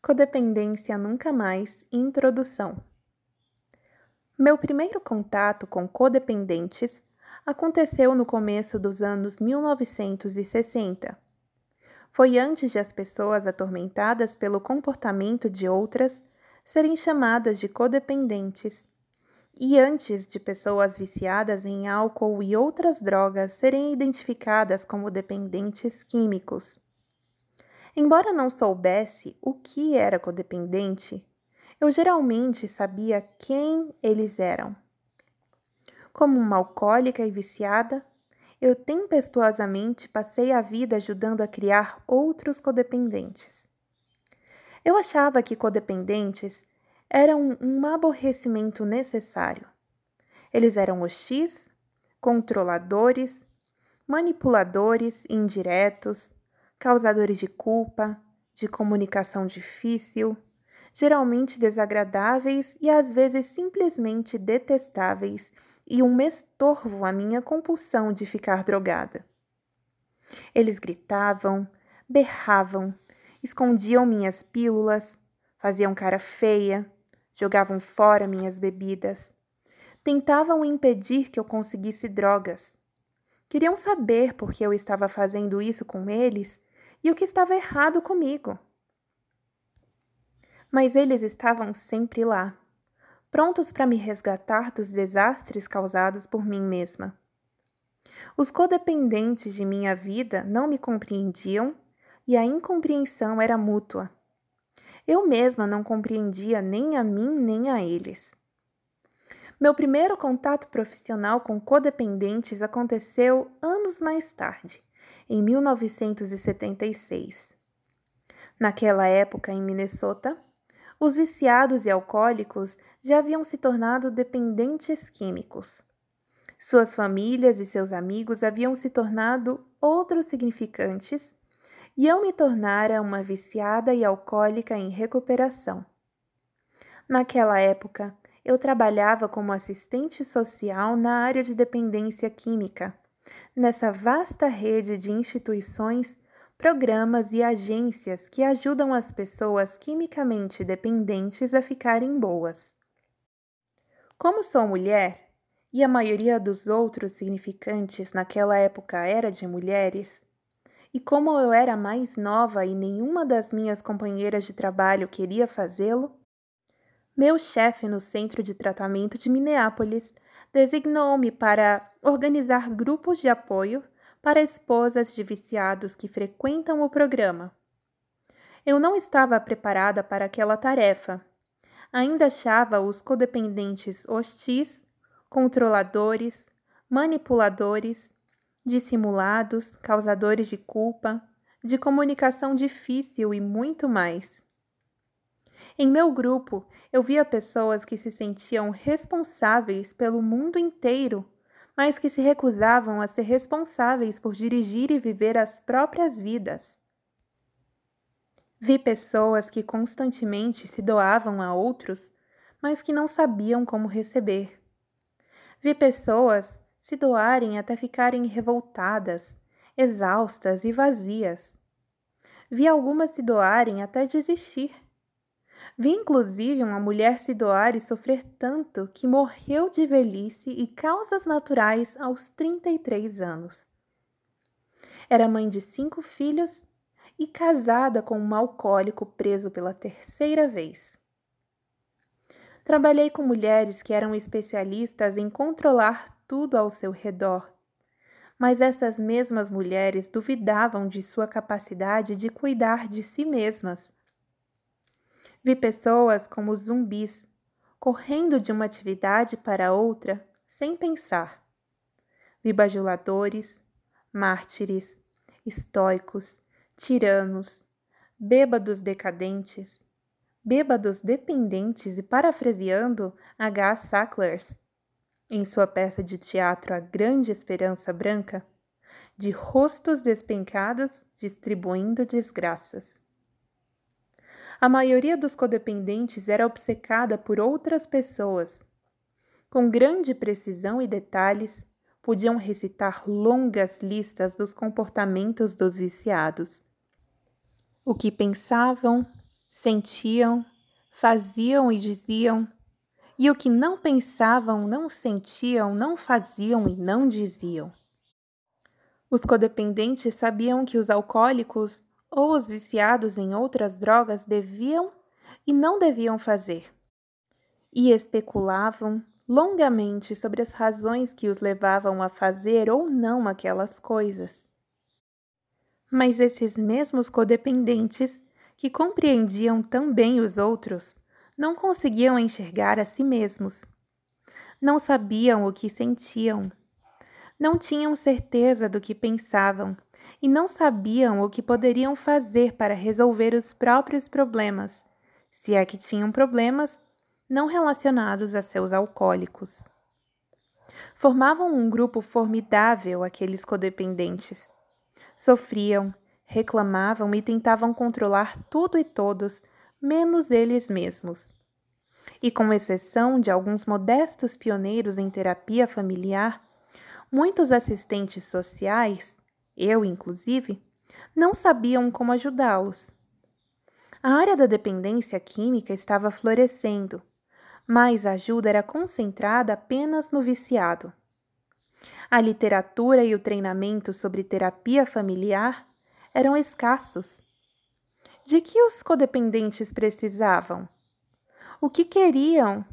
Codependência Nunca Mais Introdução Meu primeiro contato com codependentes aconteceu no começo dos anos 1960. Foi antes de as pessoas atormentadas pelo comportamento de outras serem chamadas de codependentes, e antes de pessoas viciadas em álcool e outras drogas serem identificadas como dependentes químicos. Embora não soubesse o que era codependente, eu geralmente sabia quem eles eram. Como uma alcoólica e viciada, eu tempestuosamente passei a vida ajudando a criar outros codependentes. Eu achava que codependentes eram um aborrecimento necessário. Eles eram hostis, controladores, manipuladores indiretos, causadores de culpa, de comunicação difícil, geralmente desagradáveis e às vezes simplesmente detestáveis e um estorvo à minha compulsão de ficar drogada. Eles gritavam, berravam, escondiam minhas pílulas, faziam cara feia, jogavam fora minhas bebidas, tentavam impedir que eu conseguisse drogas. Queriam saber por que eu estava fazendo isso com eles e o que estava errado comigo. Mas eles estavam sempre lá, prontos para me resgatar dos desastres causados por mim mesma. Os codependentes de minha vida não me compreendiam e a incompreensão era mútua. Eu mesma não compreendia nem a mim nem a eles. Meu primeiro contato profissional com codependentes aconteceu anos mais tarde, em 1976. Naquela época, em Minnesota, os viciados e alcoólicos já haviam se tornado dependentes químicos. Suas famílias e seus amigos haviam se tornado outros significantes e eu me tornara uma viciada e alcoólica em recuperação. Naquela época, eu trabalhava como assistente social na área de dependência química nessa vasta rede de instituições, programas e agências que ajudam as pessoas quimicamente dependentes a ficarem boas. Como sou mulher, e a maioria dos outros significantes naquela época era de mulheres, e como eu era mais nova e nenhuma das minhas companheiras de trabalho queria fazê-lo, meu chefe no centro de tratamento de Minneapolis designou-me para organizar grupos de apoio para esposas de viciados que frequentam o programa. Eu não estava preparada para aquela tarefa. Ainda achava os codependentes hostis, controladores, manipuladores, dissimulados, causadores de culpa, de comunicação difícil e muito mais. Em meu grupo, eu via pessoas que se sentiam responsáveis pelo mundo inteiro, mas que se recusavam a ser responsáveis por dirigir e viver as próprias vidas. Vi pessoas que constantemente se doavam a outros, mas que não sabiam como receber. Vi pessoas se doarem até ficarem revoltadas, exaustas e vazias. Vi algumas se doarem até desistir. Vi inclusive uma mulher se doar e sofrer tanto que morreu de velhice e causas naturais aos 33 anos. Era mãe de cinco filhos e casada com um alcoólico preso pela terceira vez. Trabalhei com mulheres que eram especialistas em controlar tudo ao seu redor, mas essas mesmas mulheres duvidavam de sua capacidade de cuidar de si mesmas Vi pessoas como zumbis, correndo de uma atividade para outra sem pensar. Vi bajuladores, mártires, estoicos, tiranos, bêbados decadentes, bêbados dependentes e parafraseando H. Sacklers, em sua peça de teatro A Grande Esperança Branca, de rostos despencados distribuindo desgraças. A maioria dos codependentes era obcecada por outras pessoas. Com grande precisão e detalhes, podiam recitar longas listas dos comportamentos dos viciados. O que pensavam, Sentiam, faziam e diziam, e o que não pensavam, não sentiam, não faziam e não diziam. Os codependentes sabiam que os alcoólicos ou os viciados em outras drogas deviam e não deviam fazer. E especulavam longamente sobre as razões que os levavam a fazer ou não aquelas coisas. Mas esses mesmos codependentes, que compreendiam tão bem os outros, não conseguiam enxergar a si mesmos. Não sabiam o que sentiam. Não tinham certeza do que pensavam e não sabiam o que poderiam fazer para resolver os próprios problemas, se é que tinham problemas não relacionados a seus alcoólicos. Formavam um grupo formidável aqueles codependentes Sofriam, reclamavam e tentavam controlar tudo e todos, menos eles mesmos. E com exceção de alguns modestos pioneiros em terapia familiar, muitos assistentes sociais, eu inclusive, não sabiam como ajudá-los. A área da dependência química estava florescendo, mas a ajuda era concentrada apenas no viciado. A literatura e o treinamento sobre terapia familiar eram escassos. De que os codependentes precisavam? O que queriam?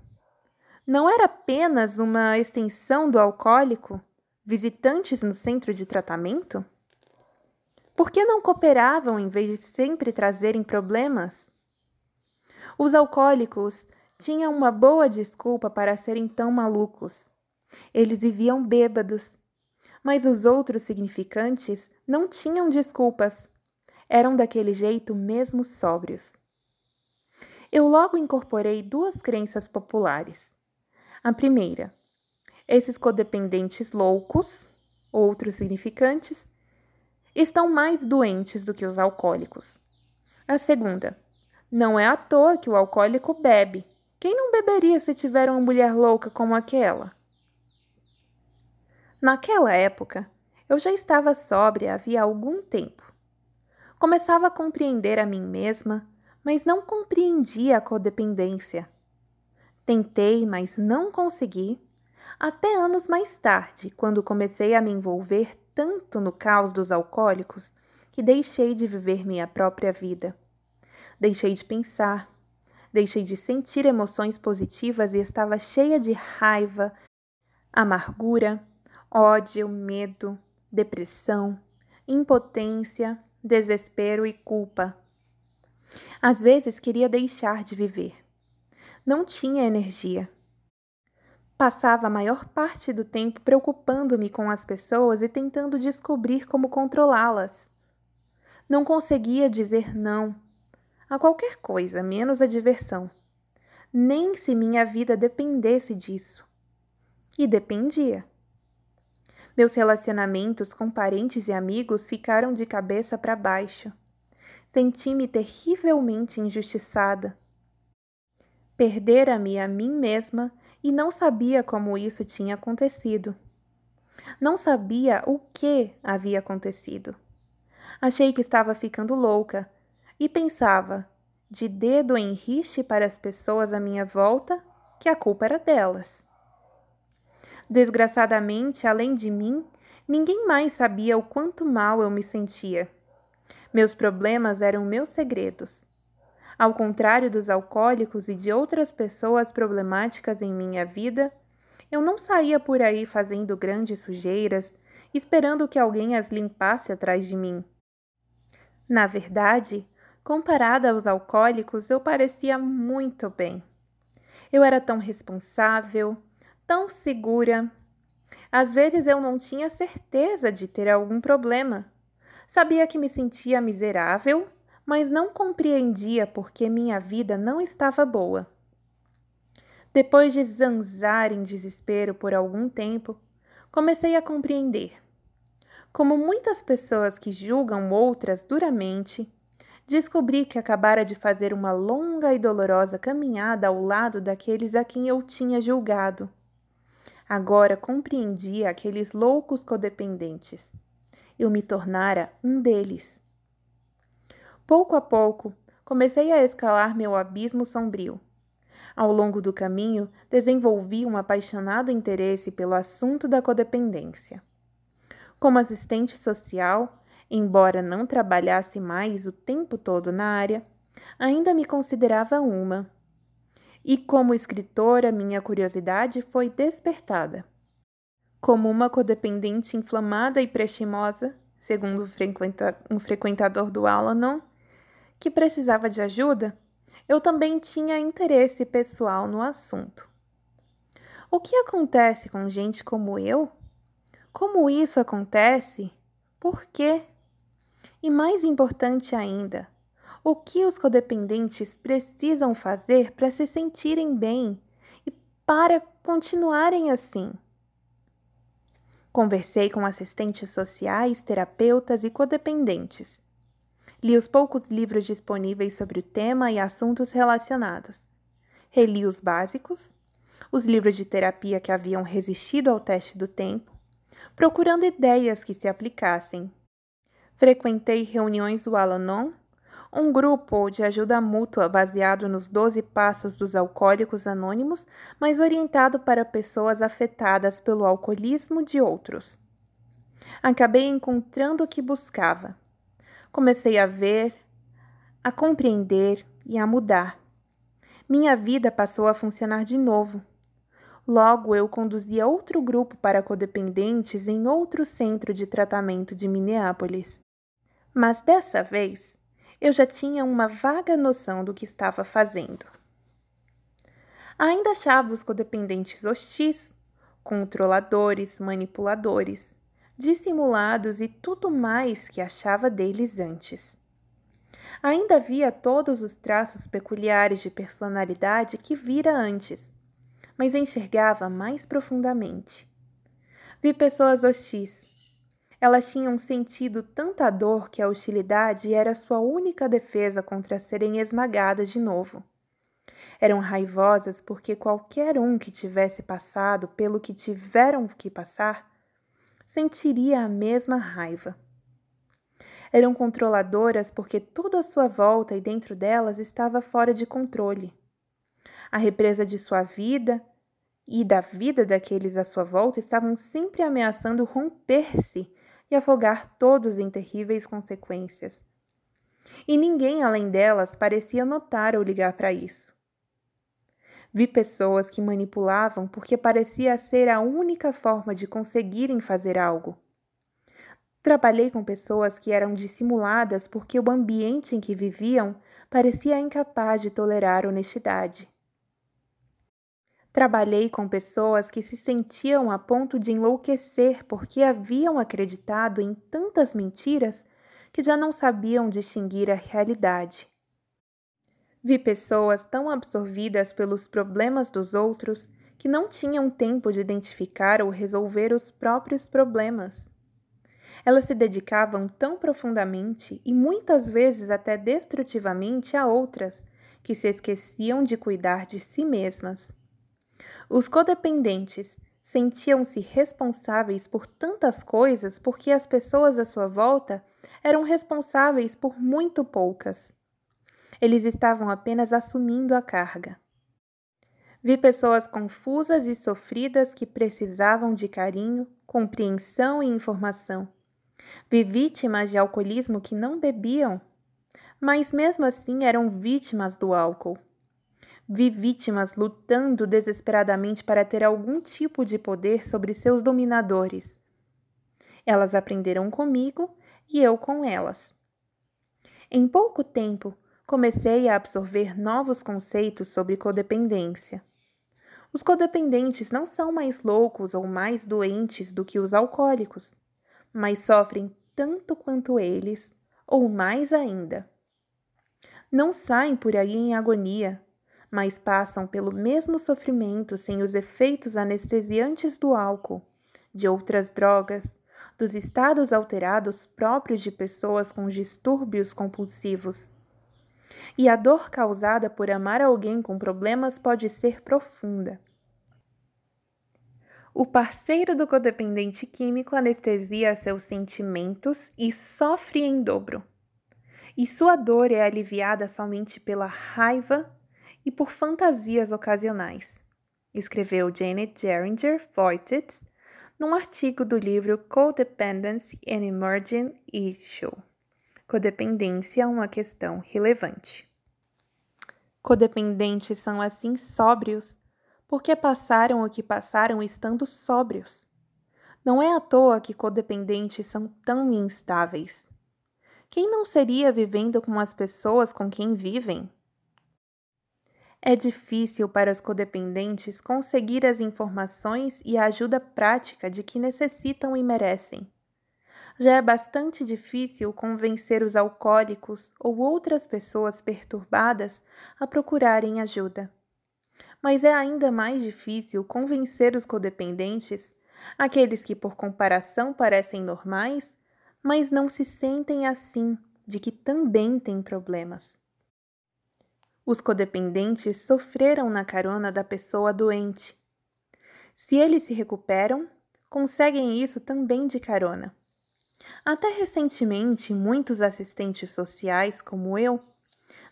Não era apenas uma extensão do alcoólico, visitantes no centro de tratamento? Por que não cooperavam em vez de sempre trazerem problemas? Os alcoólicos tinham uma boa desculpa para serem tão malucos. Eles viviam bêbados. Mas os outros significantes não tinham desculpas. Eram daquele jeito mesmo sóbrios. Eu logo incorporei duas crenças populares. A primeira, esses codependentes loucos, outros significantes, estão mais doentes do que os alcoólicos. A segunda, não é à toa que o alcoólico bebe. Quem não beberia se tiver uma mulher louca como aquela? Naquela época, eu já estava sóbria havia algum tempo. Começava a compreender a mim mesma, mas não compreendia a codependência. Tentei, mas não consegui, até anos mais tarde, quando comecei a me envolver tanto no caos dos alcoólicos que deixei de viver minha própria vida. Deixei de pensar, deixei de sentir emoções positivas e estava cheia de raiva, amargura, ódio, medo, depressão, impotência, desespero e culpa. Às vezes queria deixar de viver. Não tinha energia. Passava a maior parte do tempo preocupando-me com as pessoas e tentando descobrir como controlá-las. Não conseguia dizer não a qualquer coisa, menos a diversão, nem se minha vida dependesse disso. E dependia. Meus relacionamentos com parentes e amigos ficaram de cabeça para baixo. Senti-me terrivelmente injustiçada. Perdera-me a mim mesma e não sabia como isso tinha acontecido. Não sabia o que havia acontecido. Achei que estava ficando louca e pensava, de dedo em riche para as pessoas à minha volta, que a culpa era delas. Desgraçadamente, além de mim, ninguém mais sabia o quanto mal eu me sentia. Meus problemas eram meus segredos. Ao contrário dos alcoólicos e de outras pessoas problemáticas em minha vida, eu não saía por aí fazendo grandes sujeiras, esperando que alguém as limpasse atrás de mim. Na verdade, comparada aos alcoólicos, eu parecia muito bem. Eu era tão responsável, tão segura. Às vezes eu não tinha certeza de ter algum problema. Sabia que me sentia miserável, mas não compreendia porque minha vida não estava boa. Depois de zanzar em desespero por algum tempo, comecei a compreender. Como muitas pessoas que julgam outras duramente, descobri que acabara de fazer uma longa e dolorosa caminhada ao lado daqueles a quem eu tinha julgado. Agora compreendia aqueles loucos codependentes. Eu me tornara um deles. Pouco a pouco, comecei a escalar meu abismo sombrio. Ao longo do caminho, desenvolvi um apaixonado interesse pelo assunto da codependência. Como assistente social, embora não trabalhasse mais o tempo todo na área, ainda me considerava uma. E como escritora, minha curiosidade foi despertada. Como uma codependente inflamada e prestimosa, segundo um frequentador do Alanon, que precisava de ajuda, eu também tinha interesse pessoal no assunto. O que acontece com gente como eu? Como isso acontece? Por quê? E mais importante ainda, o que os codependentes precisam fazer para se sentirem bem e para continuarem assim? Conversei com assistentes sociais, terapeutas e codependentes Li os poucos livros disponíveis sobre o tema e assuntos relacionados. Reli os básicos, os livros de terapia que haviam resistido ao teste do tempo, procurando ideias que se aplicassem. Frequentei reuniões do Alanon, um grupo de ajuda mútua baseado nos 12 passos dos alcoólicos anônimos, mas orientado para pessoas afetadas pelo alcoolismo de outros. Acabei encontrando o que buscava Comecei a ver, a compreender e a mudar. Minha vida passou a funcionar de novo. Logo, eu conduzia outro grupo para codependentes em outro centro de tratamento de Minneapolis. Mas dessa vez, eu já tinha uma vaga noção do que estava fazendo. Ainda achava os codependentes hostis, controladores, manipuladores, dissimulados e tudo mais que achava deles antes. Ainda via todos os traços peculiares de personalidade que vira antes, mas enxergava mais profundamente. Vi pessoas hostis. Elas tinham sentido tanta dor que a hostilidade era sua única defesa contra serem esmagadas de novo. Eram raivosas porque qualquer um que tivesse passado pelo que tiveram que passar sentiria a mesma raiva. Eram controladoras porque tudo à sua volta e dentro delas estava fora de controle. A represa de sua vida e da vida daqueles à sua volta estavam sempre ameaçando romper-se e afogar todos em terríveis consequências. E ninguém além delas parecia notar ou ligar para isso. Vi pessoas que manipulavam porque parecia ser a única forma de conseguirem fazer algo. Trabalhei com pessoas que eram dissimuladas porque o ambiente em que viviam parecia incapaz de tolerar honestidade. Trabalhei com pessoas que se sentiam a ponto de enlouquecer porque haviam acreditado em tantas mentiras que já não sabiam distinguir a realidade. Vi pessoas tão absorvidas pelos problemas dos outros que não tinham tempo de identificar ou resolver os próprios problemas. Elas se dedicavam tão profundamente e muitas vezes até destrutivamente a outras que se esqueciam de cuidar de si mesmas. Os codependentes sentiam-se responsáveis por tantas coisas porque as pessoas à sua volta eram responsáveis por muito poucas. Eles estavam apenas assumindo a carga. Vi pessoas confusas e sofridas que precisavam de carinho, compreensão e informação. Vi vítimas de alcoolismo que não bebiam, mas mesmo assim eram vítimas do álcool. Vi vítimas lutando desesperadamente para ter algum tipo de poder sobre seus dominadores. Elas aprenderam comigo e eu com elas. Em pouco tempo, comecei a absorver novos conceitos sobre codependência. Os codependentes não são mais loucos ou mais doentes do que os alcoólicos, mas sofrem tanto quanto eles, ou mais ainda. Não saem por aí em agonia, mas passam pelo mesmo sofrimento sem os efeitos anestesiantes do álcool, de outras drogas, dos estados alterados próprios de pessoas com distúrbios compulsivos e a dor causada por amar alguém com problemas pode ser profunda. O parceiro do codependente químico anestesia seus sentimentos e sofre em dobro. e sua dor é aliviada somente pela raiva e por fantasias ocasionais, escreveu Janet Geringer Voigt num artigo do livro Codependence and Emerging Issue. Codependência é uma questão relevante. Codependentes são assim sóbrios, porque passaram o que passaram estando sóbrios. Não é à toa que codependentes são tão instáveis. Quem não seria vivendo com as pessoas com quem vivem? É difícil para os codependentes conseguir as informações e a ajuda prática de que necessitam e merecem. Já é bastante difícil convencer os alcoólicos ou outras pessoas perturbadas a procurarem ajuda. Mas é ainda mais difícil convencer os codependentes, aqueles que por comparação parecem normais, mas não se sentem assim, de que também têm problemas. Os codependentes sofreram na carona da pessoa doente. Se eles se recuperam, conseguem isso também de carona. Até recentemente, muitos assistentes sociais, como eu,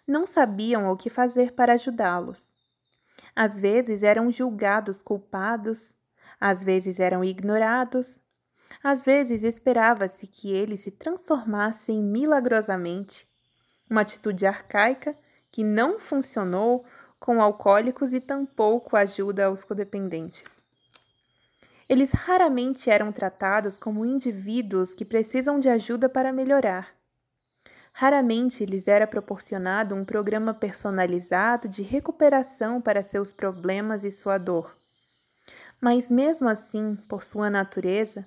não sabiam o que fazer para ajudá-los. Às vezes eram julgados culpados, às vezes eram ignorados, às vezes esperava-se que eles se transformassem milagrosamente. Uma atitude arcaica que não funcionou com alcoólicos e tampouco ajuda aos codependentes. Eles raramente eram tratados como indivíduos que precisam de ajuda para melhorar. Raramente lhes era proporcionado um programa personalizado de recuperação para seus problemas e sua dor. Mas, mesmo assim, por sua natureza,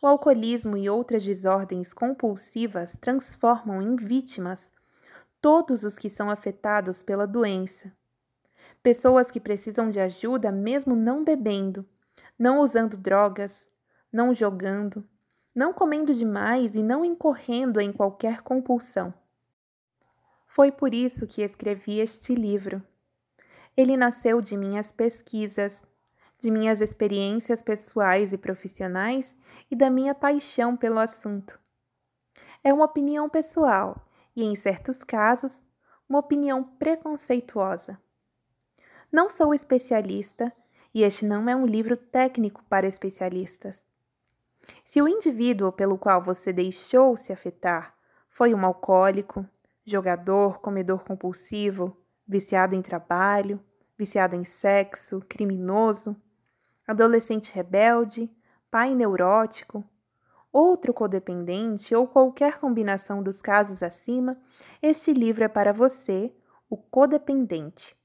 o alcoolismo e outras desordens compulsivas transformam em vítimas todos os que são afetados pela doença. Pessoas que precisam de ajuda mesmo não bebendo, não usando drogas, não jogando, não comendo demais e não incorrendo em qualquer compulsão. Foi por isso que escrevi este livro. Ele nasceu de minhas pesquisas, de minhas experiências pessoais e profissionais e da minha paixão pelo assunto. É uma opinião pessoal e, em certos casos, uma opinião preconceituosa. Não sou especialista e este não é um livro técnico para especialistas. Se o indivíduo pelo qual você deixou se afetar foi um alcoólico, jogador, comedor compulsivo, viciado em trabalho, viciado em sexo, criminoso, adolescente rebelde, pai neurótico, outro codependente ou qualquer combinação dos casos acima, este livro é para você, o codependente.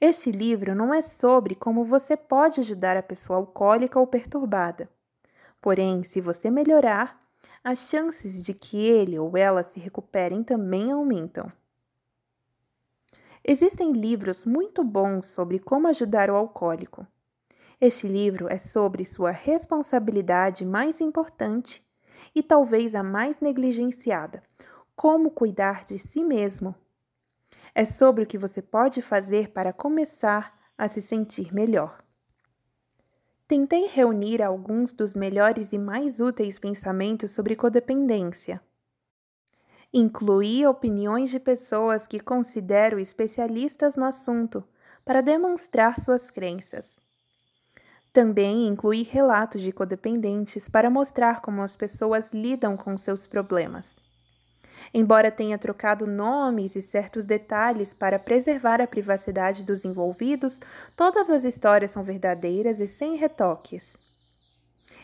Este livro não é sobre como você pode ajudar a pessoa alcoólica ou perturbada. Porém, se você melhorar, as chances de que ele ou ela se recuperem também aumentam. Existem livros muito bons sobre como ajudar o alcoólico. Este livro é sobre sua responsabilidade mais importante e talvez a mais negligenciada: como cuidar de si mesmo. É sobre o que você pode fazer para começar a se sentir melhor. Tentei reunir alguns dos melhores e mais úteis pensamentos sobre codependência. Incluí opiniões de pessoas que considero especialistas no assunto para demonstrar suas crenças. Também inclui relatos de codependentes para mostrar como as pessoas lidam com seus problemas. Embora tenha trocado nomes e certos detalhes para preservar a privacidade dos envolvidos, todas as histórias são verdadeiras e sem retoques.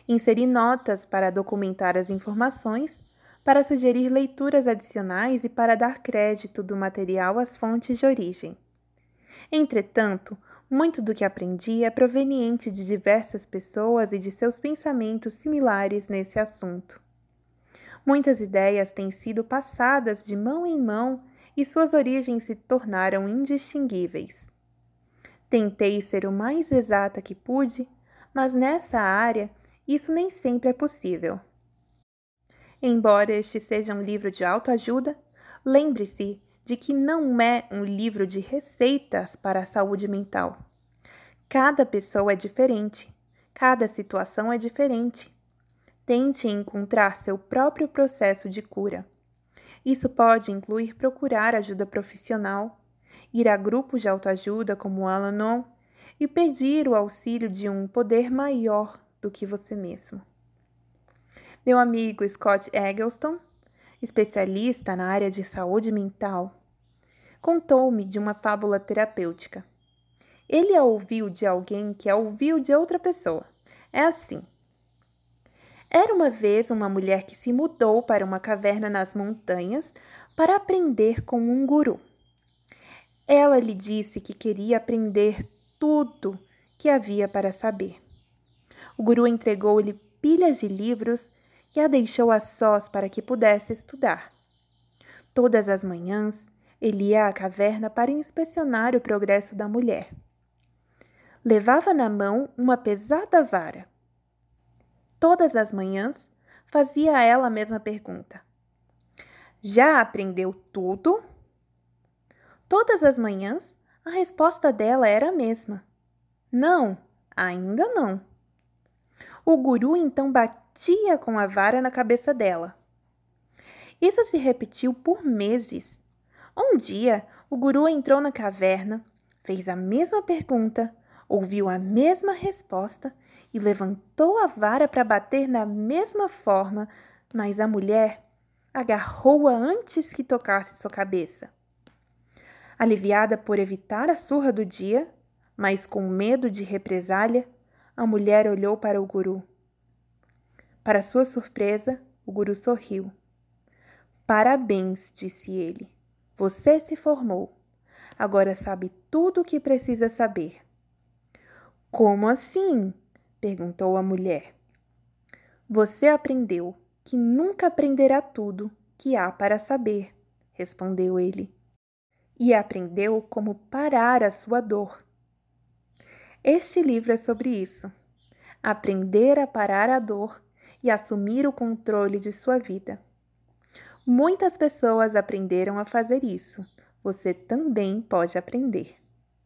Inseri notas para documentar as informações, para sugerir leituras adicionais e para dar crédito do material às fontes de origem. Entretanto, muito do que aprendi é proveniente de diversas pessoas e de seus pensamentos similares nesse assunto. Muitas ideias têm sido passadas de mão em mão e suas origens se tornaram indistinguíveis. Tentei ser o mais exata que pude, mas nessa área isso nem sempre é possível. Embora este seja um livro de autoajuda, lembre-se de que não é um livro de receitas para a saúde mental. Cada pessoa é diferente, cada situação é diferente. Tente encontrar seu próprio processo de cura. Isso pode incluir procurar ajuda profissional, ir a grupos de autoajuda como o Alanon e pedir o auxílio de um poder maior do que você mesmo. Meu amigo Scott Eggleston, especialista na área de saúde mental, contou-me de uma fábula terapêutica. Ele a ouviu de alguém que a ouviu de outra pessoa. É assim. Era uma vez uma mulher que se mudou para uma caverna nas montanhas para aprender com um guru. Ela lhe disse que queria aprender tudo que havia para saber. O guru entregou-lhe pilhas de livros e a deixou a sós para que pudesse estudar. Todas as manhãs, ele ia à caverna para inspecionar o progresso da mulher. Levava na mão uma pesada vara. Todas as manhãs, fazia a ela a mesma pergunta: Já aprendeu tudo? Todas as manhãs, a resposta dela era a mesma: Não, ainda não. O guru então batia com a vara na cabeça dela. Isso se repetiu por meses. Um dia, o guru entrou na caverna, fez a mesma pergunta, ouviu a mesma resposta e levantou a vara para bater na mesma forma, mas a mulher agarrou-a antes que tocasse sua cabeça. Aliviada por evitar a surra do dia, mas com medo de represália, a mulher olhou para o guru. Para sua surpresa, o guru sorriu. Parabéns, disse ele. Você se formou. Agora sabe tudo o que precisa saber. Como assim? Perguntou a mulher. Você aprendeu que nunca aprenderá tudo que há para saber, respondeu ele. E aprendeu como parar a sua dor. Este livro é sobre isso. Aprender a parar a dor e assumir o controle de sua vida. Muitas pessoas aprenderam a fazer isso. Você também pode aprender.